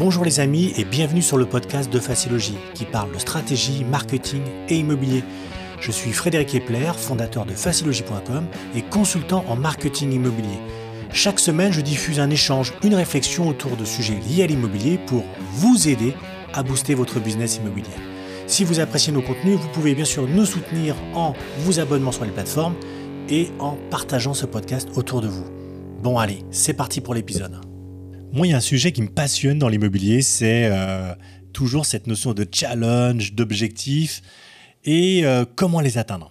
Bonjour les amis et bienvenue sur le podcast de Facilogie qui parle de stratégie, marketing et immobilier. Je suis Frédéric Epler, fondateur de facilogie.com et consultant en marketing immobilier. Chaque semaine, je diffuse un échange, une réflexion autour de sujets liés à l'immobilier pour vous aider à booster votre business immobilier. Si vous appréciez nos contenus, vous pouvez bien sûr nous soutenir en vous abonnant sur les plateformes et en partageant ce podcast autour de vous. Bon allez, c'est parti pour l'épisode. Moi, il y a un sujet qui me passionne dans l'immobilier, c'est euh, toujours cette notion de challenge, d'objectif et euh, comment les atteindre.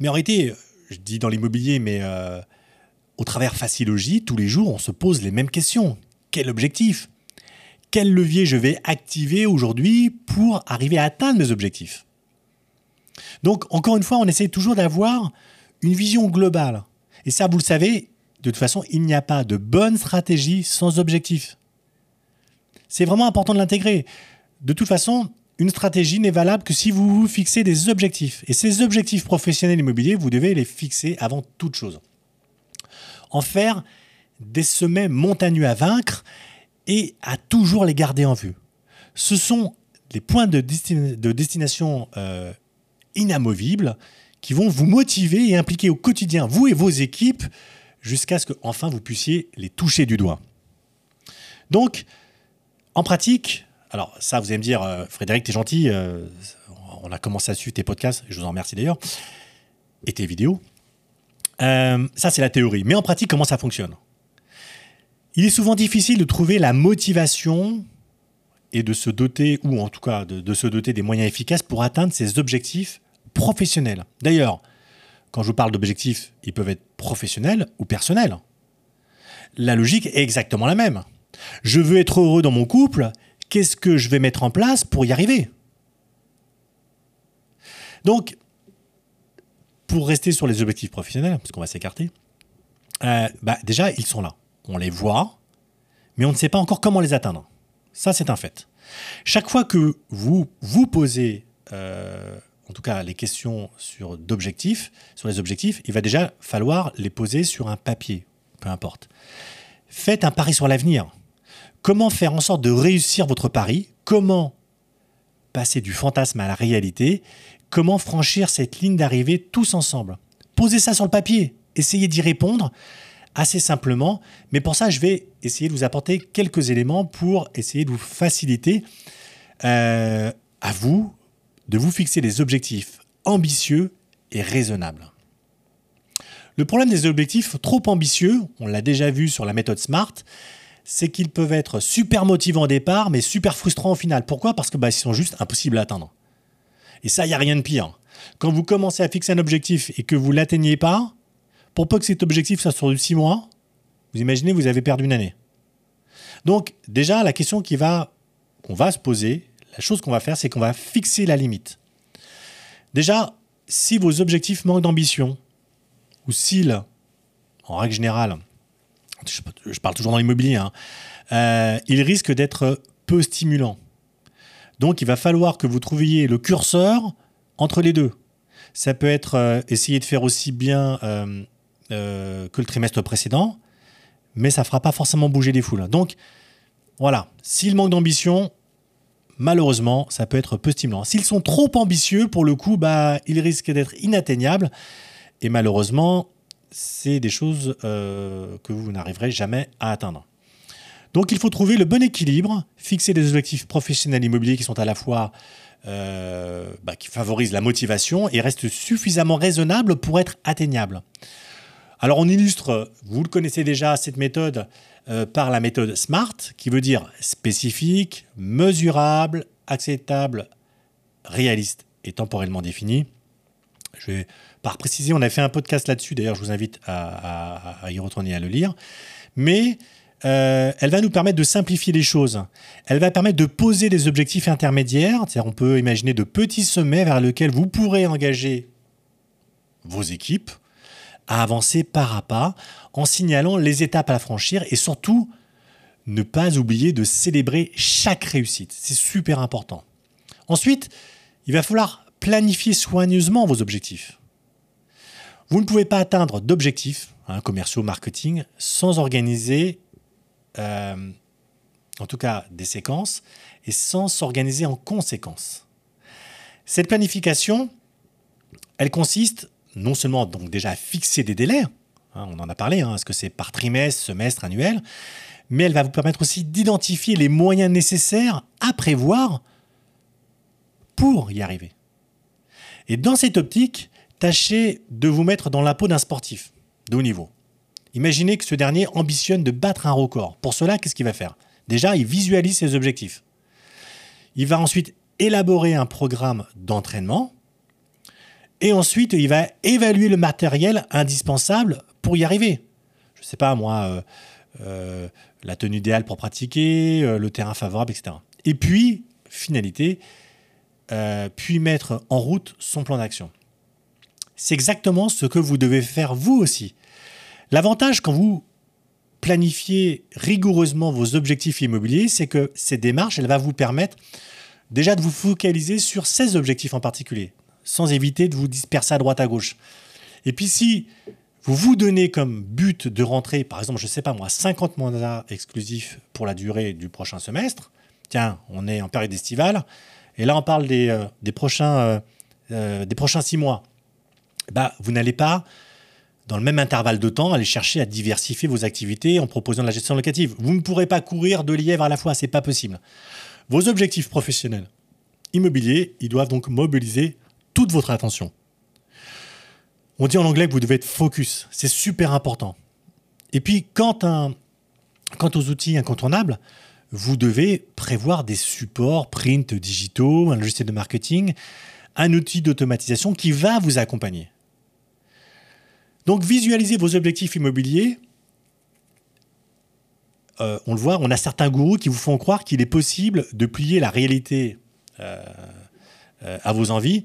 Mais en réalité, je dis dans l'immobilier, mais euh, au travers Facilogie, tous les jours, on se pose les mêmes questions. Quel objectif? Quel levier je vais activer aujourd'hui pour arriver à atteindre mes objectifs? Donc, encore une fois, on essaie toujours d'avoir une vision globale. Et ça, vous le savez, de toute façon, il n'y a pas de bonne stratégie sans objectif. C'est vraiment important de l'intégrer. De toute façon, une stratégie n'est valable que si vous vous fixez des objectifs. Et ces objectifs professionnels immobiliers, vous devez les fixer avant toute chose. En faire des sommets montagneux à vaincre et à toujours les garder en vue. Ce sont des points de, destination euh, inamovibles qui vont vous motiver et impliquer au quotidien, vous et vos équipes, jusqu'à ce que enfin vous puissiez les toucher du doigt. Donc, en pratique, alors ça, vous allez me dire, euh, Frédéric, t'es gentil, euh, on a commencé à suivre tes podcasts, je vous en remercie d'ailleurs, et tes vidéos. Euh, ça, c'est la théorie. Mais en pratique, comment ça fonctionne? Il est souvent difficile de trouver la motivation et de se doter, ou en tout cas de, de se doter des moyens efficaces pour atteindre ses objectifs professionnels. D'ailleurs, quand je vous parle d'objectifs, ils peuvent être professionnels ou personnels. La logique est exactement la même. Je veux être heureux dans mon couple, qu'est-ce que je vais mettre en place pour y arriver? Donc, pour rester sur les objectifs professionnels, parce qu'on va s'écarter, euh, bah déjà, ils sont là. On les voit, mais on ne sait pas encore comment les atteindre. Ça, c'est un fait. Chaque fois que vous vous posez euh, en tout cas les questions sur d'objectifs, sur les objectifs, il va déjà falloir les poser sur un papier, peu importe. Faites un pari sur l'avenir. Comment faire en sorte de réussir votre pari? Comment passer du fantasme à la réalité? Comment franchir cette ligne d'arrivée tous ensemble? Posez ça sur le papier. Essayez d'y répondre assez simplement. Mais pour ça, je vais essayer de vous apporter quelques éléments pour essayer de vous faciliter euh, à vous, de vous fixer des objectifs ambitieux et raisonnables. Le problème des objectifs trop ambitieux, on l'a déjà vu sur la méthode SMART, c'est qu'ils peuvent être super motivants au départ, mais super frustrants au final. Pourquoi? Parce que bah, sont juste impossibles à atteindre. Et ça, il n'y a rien de pire. Quand vous commencez à fixer un objectif et que vous ne l'atteignez pas, pour peu que cet objectif soit sur 6 mois, vous imaginez, vous avez perdu une année. Donc, déjà, la question qu'on va se poser, la chose qu'on va faire, c'est qu'on va fixer la limite. Déjà, si vos objectifs manquent d'ambition, ou s'ils, en règle générale, je parle toujours dans l'immobilier, hein, euh, ils risquent d'être peu stimulants. Donc il va falloir que vous trouviez le curseur entre les deux. Ça peut être euh, essayer de faire aussi bien euh, que le trimestre précédent, mais ça ne fera pas forcément bouger les foules. Donc voilà, s'il manque d'ambition, malheureusement, ça peut être peu stimulant. S'ils sont trop ambitieux, pour le coup, bah, ils risquent d'être inatteignables. Et malheureusement, c'est des choses euh, que vous n'arriverez jamais à atteindre. Donc il faut trouver le bon équilibre, fixer des objectifs professionnels immobiliers qui sont à la fois euh, bah, qui favorisent la motivation et restent suffisamment raisonnables pour être atteignables. Alors on illustre, vous le connaissez déjà, cette méthode euh, par la méthode SMART, qui veut dire spécifique, mesurable, acceptable, réaliste et temporellement défini. Je vais par préciser, on a fait un podcast là-dessus, d'ailleurs je vous invite à, y retourner et à le lire. Mais euh, elle va nous permettre de simplifier les choses. Elle va permettre de poser des objectifs intermédiaires, c'est-à-dire on peut imaginer de petits sommets vers lesquels vous pourrez engager vos équipes à avancer pas à pas en signalant les étapes à franchir et surtout ne pas oublier de célébrer chaque réussite. C'est super important. Ensuite, il va falloir planifier soigneusement vos objectifs. Vous ne pouvez pas atteindre d'objectifs hein, commerciaux, marketing, sans organiser euh, en tout cas des séquences, et sans s'organiser en conséquence. Cette planification, elle consiste non seulement donc déjà fixer des délais, hein, on en a parlé, hein, est-ce que c'est par trimestre, semestre, annuel, mais elle va vous permettre aussi d'identifier les moyens nécessaires à prévoir pour y arriver. Et dans cette optique, tâchez de vous mettre dans la peau d'un sportif de haut niveau. Imaginez que ce dernier ambitionne de battre un record. Pour cela, qu'est-ce qu'il va faire? Déjà, il visualise ses objectifs. Il va ensuite élaborer un programme d'entraînement. Et ensuite, il va évaluer le matériel indispensable pour y arriver. Je ne sais pas, moi, euh, euh, la tenue idéale pour pratiquer, euh, le terrain favorable, etc. Et puis, finalité, puis mettre en route son plan d'action. C'est exactement ce que vous devez faire vous aussi. L'avantage quand vous planifiez rigoureusement vos objectifs immobiliers, c'est que cette démarche, elle va vous permettre déjà de vous focaliser sur ces objectifs en particulier, sans éviter de vous disperser à droite à gauche. Et puis si vous vous donnez comme but de rentrer, par exemple, je ne sais pas moi, 50 mandats exclusifs pour la durée du prochain semestre, tiens, on est en période estivale, et là on parle des, euh, des prochains, euh, euh, des prochains six mois, bah, vous n'allez pas dans le même intervalle de temps, aller chercher à diversifier vos activités en proposant de la gestion locative. Vous ne pourrez pas courir de lièvres à la fois, c'est pas possible. Vos objectifs professionnels immobiliers, ils doivent donc mobiliser toute votre attention. On dit en anglais que vous devez être focus, c'est super important. Et puis, quant, quant aux outils incontournables, vous devez prévoir des supports print digitaux, un logiciel de marketing, un outil d'automatisation qui va vous accompagner. Donc visualisez vos objectifs immobiliers. Euh, on le voit, on a certains gourous qui vous font croire qu'il est possible de plier la réalité euh, euh, à vos envies.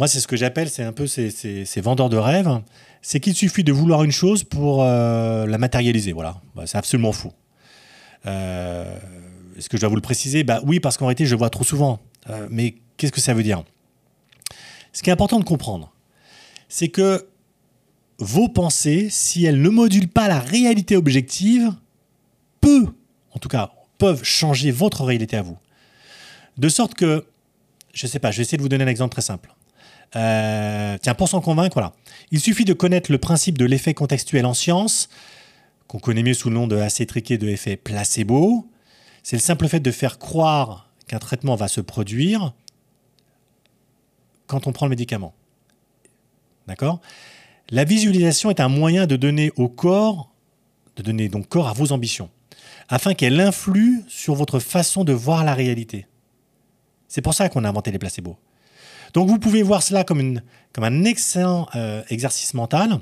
Moi, c'est ce que j'appelle, c'est un peu ces, vendeurs de rêves. C'est qu'il suffit de vouloir une chose pour la matérialiser. Voilà, bah, c'est absolument faux. Est-ce que je dois vous le préciser? Bah, Oui, parce qu'en réalité, je vois trop souvent. mais qu'est-ce que ça veut dire? Ce qui est important de comprendre, c'est que vos pensées, si elles ne modulent pas la réalité objective, peut, en tout cas, peuvent changer votre réalité à vous. De sorte que, je ne sais pas, je vais essayer de vous donner un exemple très simple. Euh, tiens, pour s'en convaincre, voilà. Il suffit de connaître le principe de l'effet contextuel en science, qu'on connaît mieux sous le nom de assez triqué de effet placebo. C'est le simple fait de faire croire qu'un traitement va se produire quand on prend le médicament. D'accord? La visualisation est un moyen de donner au corps, de donner donc corps à vos ambitions, afin qu'elle influe sur votre façon de voir la réalité. C'est pour ça qu'on a inventé les placebos. Donc vous pouvez voir cela comme, un excellent euh, exercice mental,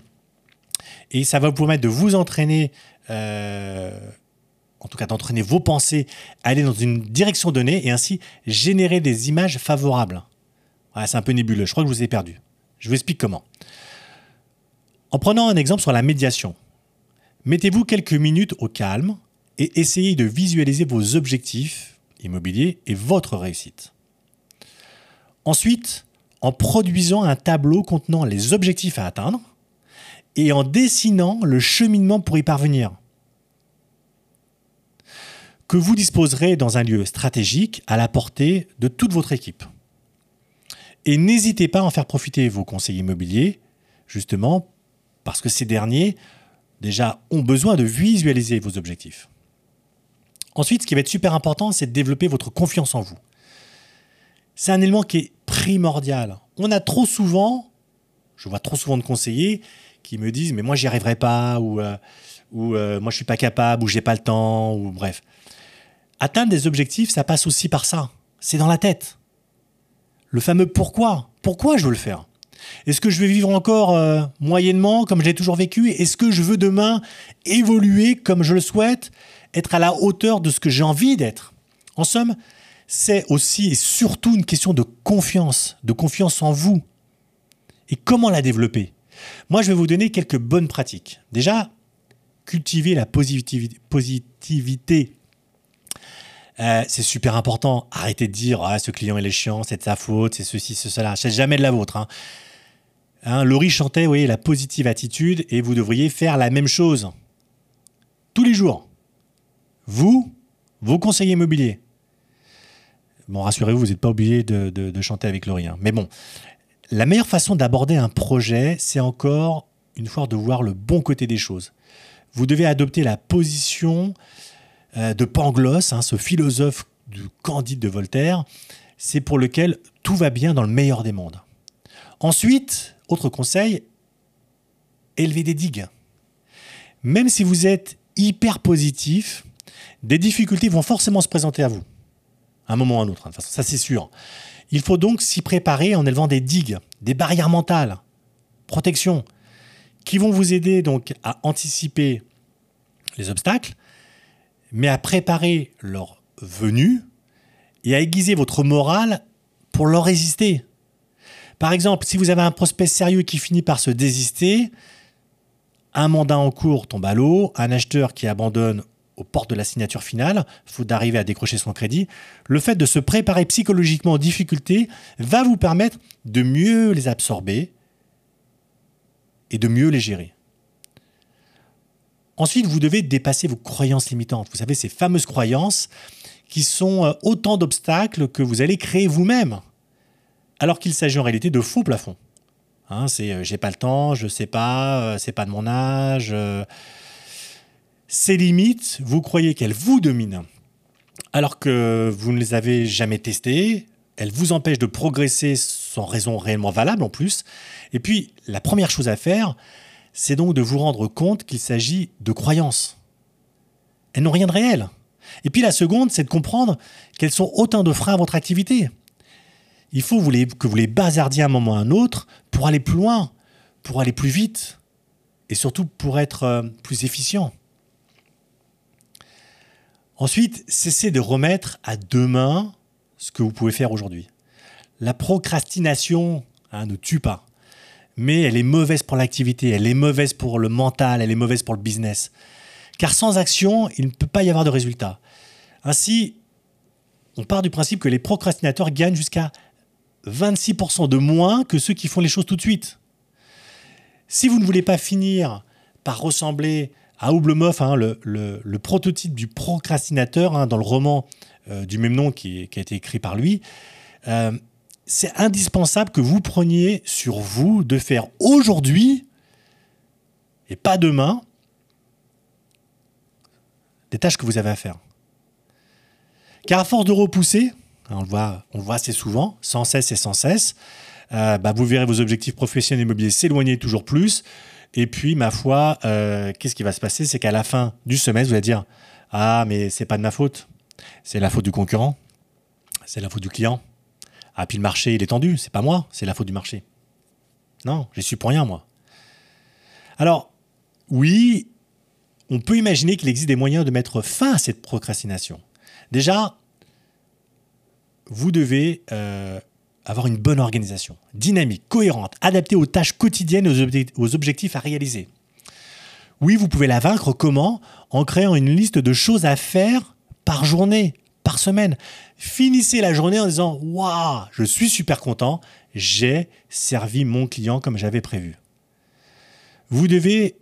et ça va vous permettre de vous entraîner, euh, en tout cas d'entraîner vos pensées à aller dans une direction donnée, et ainsi générer des images favorables. c'est un peu nébuleux, je crois que je vous ai perdu. Je vous explique comment. En prenant un exemple sur la médiation, mettez-vous quelques minutes au calme et essayez de visualiser vos objectifs immobiliers et votre réussite. Ensuite, en produisant un tableau contenant les objectifs à atteindre et en dessinant le cheminement pour y parvenir, que vous disposerez dans un lieu stratégique à la portée de toute votre équipe. Et n'hésitez pas à en faire profiter vos conseillers immobiliers, justement, parce que ces derniers, déjà, ont besoin de visualiser vos objectifs. Ensuite, ce qui va être super important, c'est de développer votre confiance en vous. C'est un élément qui est primordial. On a trop souvent, je vois trop souvent de conseillers qui me disent mais moi j'y arriverai pas ou, euh, ou euh, moi je suis pas capable ou j'ai pas le temps ou bref. Atteindre des objectifs, ça passe aussi par ça. C'est dans la tête. Le fameux pourquoi. Pourquoi je veux le faire? Est-ce que je vais vivre encore euh, moyennement comme j'ai toujours vécu? Est-ce que je veux demain évoluer comme je le souhaite? Être à la hauteur de ce que j'ai envie d'être? En somme, c'est aussi et surtout une question de confiance, de confiance en vous. Et comment la développer? Moi, je vais vous donner quelques bonnes pratiques. Déjà, cultiver la positivité. Euh, c'est super important. Arrêtez de dire ah, ce client il est chiant, c'est de sa faute, c'est ceci, c'est cela. C'est jamais de la vôtre. Hein. Hein, Laurie chantait, vous la positive attitude, et vous devriez faire la même chose tous les jours. Vous, vos conseillers immobiliers. Bon, rassurez-vous, vous n'êtes pas obligé de, chanter avec Laurie. Mais bon, la meilleure façon d'aborder un projet, c'est encore une fois de voir le bon côté des choses. Vous devez adopter la position euh, de Pangloss, hein, ce philosophe du Candide de Voltaire, c'est pour lequel tout va bien dans le meilleur des mondes. Ensuite, autre conseil, élevez des digues. Même si vous êtes hyper positif, des difficultés vont forcément se présenter à vous, un moment ou un autre. Hein, ça c'est sûr. Il faut donc s'y préparer en élevant des digues, des barrières mentales, protection, qui vont vous aider donc à anticiper les obstacles, mais à préparer leur venue et à aiguiser votre morale pour leur résister. Par exemple, si vous avez un prospect sérieux qui finit par se désister, un mandat en cours tombe à l'eau, un acheteur qui abandonne aux portes de la signature finale, faut d'arriver à décrocher son crédit. Le fait de se préparer psychologiquement aux difficultés va vous permettre de mieux les absorber et de mieux les gérer. Ensuite, vous devez dépasser vos croyances limitantes. Vous savez, ces fameuses croyances qui sont euh, autant d'obstacles que vous allez créer vous-même, alors qu'il s'agit en réalité de faux plafonds. Hein, c'est euh, j'ai pas le temps, je sais pas, euh, c'est pas de mon âge. Ces limites, vous croyez qu'elles vous dominent, alors que vous ne les avez jamais testées. Elles vous empêchent de progresser sans raison réellement valable en plus. Et puis, la première chose à faire, c'est donc de vous rendre compte qu'il s'agit de croyances. Elles n'ont rien de réel. Et puis la seconde, c'est de comprendre qu'elles sont autant de freins à votre activité il faut que vous les bazardiez à un moment ou à un autre pour aller plus loin, pour aller plus vite et surtout pour être euh, plus efficient. Ensuite, cessez de remettre à demain ce que vous pouvez faire aujourd'hui. La procrastination hein, ne tue pas, mais elle est mauvaise pour l'activité, elle est mauvaise pour le mental, elle est mauvaise pour le business. Car sans action, il ne peut pas y avoir de résultat. Ainsi, on part du principe que les procrastinateurs gagnent jusqu'à 26% de moins que ceux qui font les choses tout de suite. Si vous ne voulez pas finir par ressembler à Oublemoff, hein, le, prototype du procrastinateur hein, dans le roman euh, du même nom qui, a été écrit par lui, euh, c'est indispensable que vous preniez sur vous de faire aujourd'hui et pas demain des tâches que vous avez à faire. Car à force de repousser, on le voit, assez souvent, sans cesse et sans cesse. Euh, bah, vous verrez vos objectifs professionnels immobiliers s'éloigner toujours plus. Et puis, ma foi, euh, qu'est-ce qui va se passer? C'est qu'à la fin du semestre, vous allez dire Ah, mais c'est pas de ma faute. C'est la faute du concurrent. C'est la faute du client. Ah, puis le marché, il est tendu. C'est pas moi, c'est la faute du marché. Non, j'y suis pour rien, moi. Alors, oui, on peut imaginer qu'il existe des moyens de mettre fin à cette procrastination. Déjà, vous devez euh, avoir une bonne organisation, dynamique, cohérente, adaptée aux tâches quotidiennes et aux objectifs à réaliser. Oui, vous pouvez la vaincre comment? En créant une liste de choses à faire par journée, par semaine. Finissez la journée en disant Waouh, je suis super content, j'ai servi mon client comme j'avais prévu. Vous devez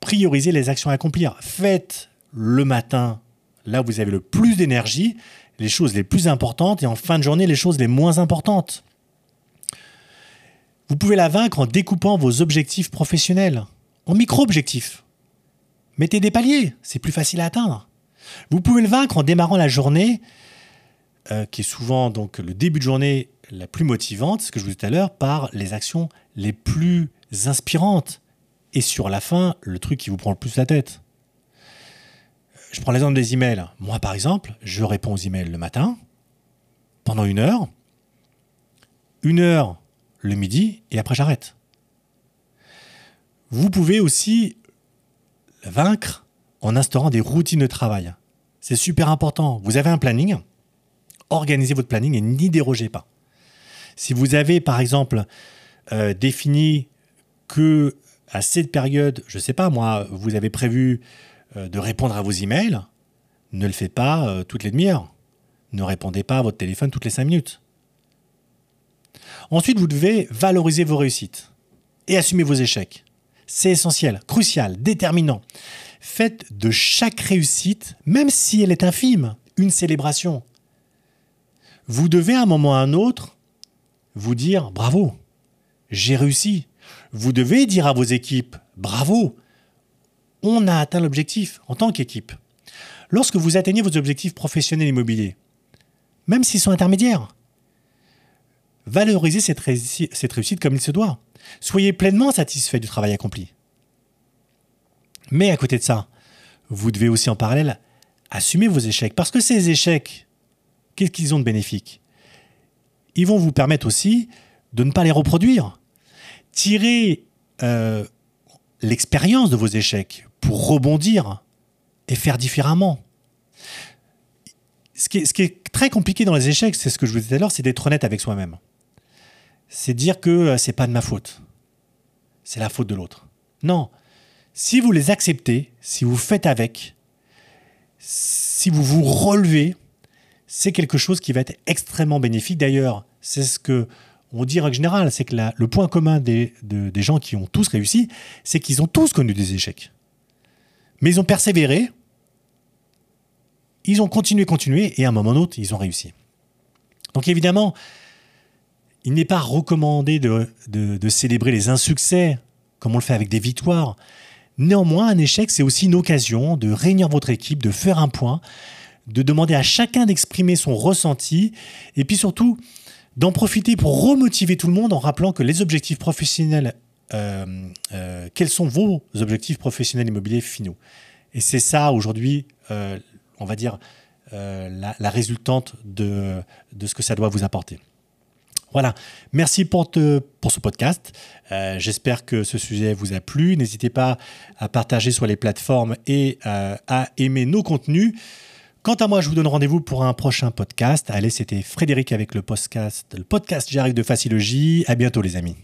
prioriser les actions à accomplir. Faites le matin, là où vous avez le plus d'énergie, les choses les plus importantes et en fin de journée les choses les moins importantes. Vous pouvez la vaincre en découpant vos objectifs professionnels en micro-objectifs. Mettez des paliers, c'est plus facile à atteindre. Vous pouvez le vaincre en démarrant la journée, euh, qui est souvent donc le début de journée la plus motivante, ce que je vous disais tout à l'heure, par les actions les plus inspirantes. Et sur la fin, le truc qui vous prend le plus la tête. Je prends l'exemple des emails. Moi, par exemple, je réponds aux emails le matin, pendant une heure, une heure le midi, et après j'arrête. Vous pouvez aussi vaincre en instaurant des routines de travail. C'est super important. Vous avez un planning, organisez votre planning et n'y dérogez pas. Si vous avez, par exemple, euh, défini que à cette période, je ne sais pas moi, vous avez prévu de répondre à vos emails, ne le faites pas euh, toutes les demi-heures. Ne répondez pas à votre téléphone toutes les cinq minutes. Ensuite, vous devez valoriser vos réussites et assumer vos échecs. C'est essentiel, crucial, déterminant. Faites de chaque réussite, même si elle est infime, une célébration. Vous devez à un moment ou à un autre vous dire bravo, j'ai réussi. Vous devez dire à vos équipes bravo, on a atteint l'objectif en tant qu'équipe. Lorsque vous atteignez vos objectifs professionnels immobiliers, même s'ils sont intermédiaires, valorisez cette, réussite comme il se doit. Soyez pleinement satisfait du travail accompli. Mais à côté de ça, vous devez aussi en parallèle assumer vos échecs. Parce que ces échecs, qu'est-ce qu'ils ont de bénéfique? Ils vont vous permettre aussi de ne pas les reproduire. Tirer euh, l'expérience de vos échecs pour rebondir et faire différemment. Ce qui, est, très compliqué dans les échecs, c'est ce que je vous disais tout à l'heure, c'est d'être honnête avec soi-même. C'est dire que euh, c'est pas de ma faute. C'est la faute de l'autre. Non. Si vous les acceptez, si vous faites avec, si vous vous relevez, c'est quelque chose qui va être extrêmement bénéfique. D'ailleurs, c'est ce que on dit en général, c'est que le point commun des gens qui ont tous réussi, c'est qu'ils ont tous connu des échecs. Mais ils ont persévéré, ils ont continué, continué, et à un moment ou autre, ils ont réussi. Donc évidemment, il n'est pas recommandé de, de, célébrer les insuccès, comme on le fait avec des victoires. Néanmoins, un échec, c'est aussi une occasion de réunir votre équipe, de faire un point, de demander à chacun d'exprimer son ressenti, et puis surtout d'en profiter pour remotiver tout le monde en rappelant que les objectifs professionnels euh, euh, quels sont vos objectifs professionnels immobiliers finaux? Et c'est ça aujourd'hui, euh, on va dire, la, résultante de, de ce que ça doit vous apporter. Voilà, merci pour, te, pour ce podcast. J'espère que ce sujet vous a plu. N'hésitez pas à partager sur les plateformes et à aimer nos contenus. Quant à moi, je vous donne rendez-vous pour un prochain podcast. Allez, c'était Frédéric avec le podcast, le podcast J'arrive de Facilogie. À bientôt les amis.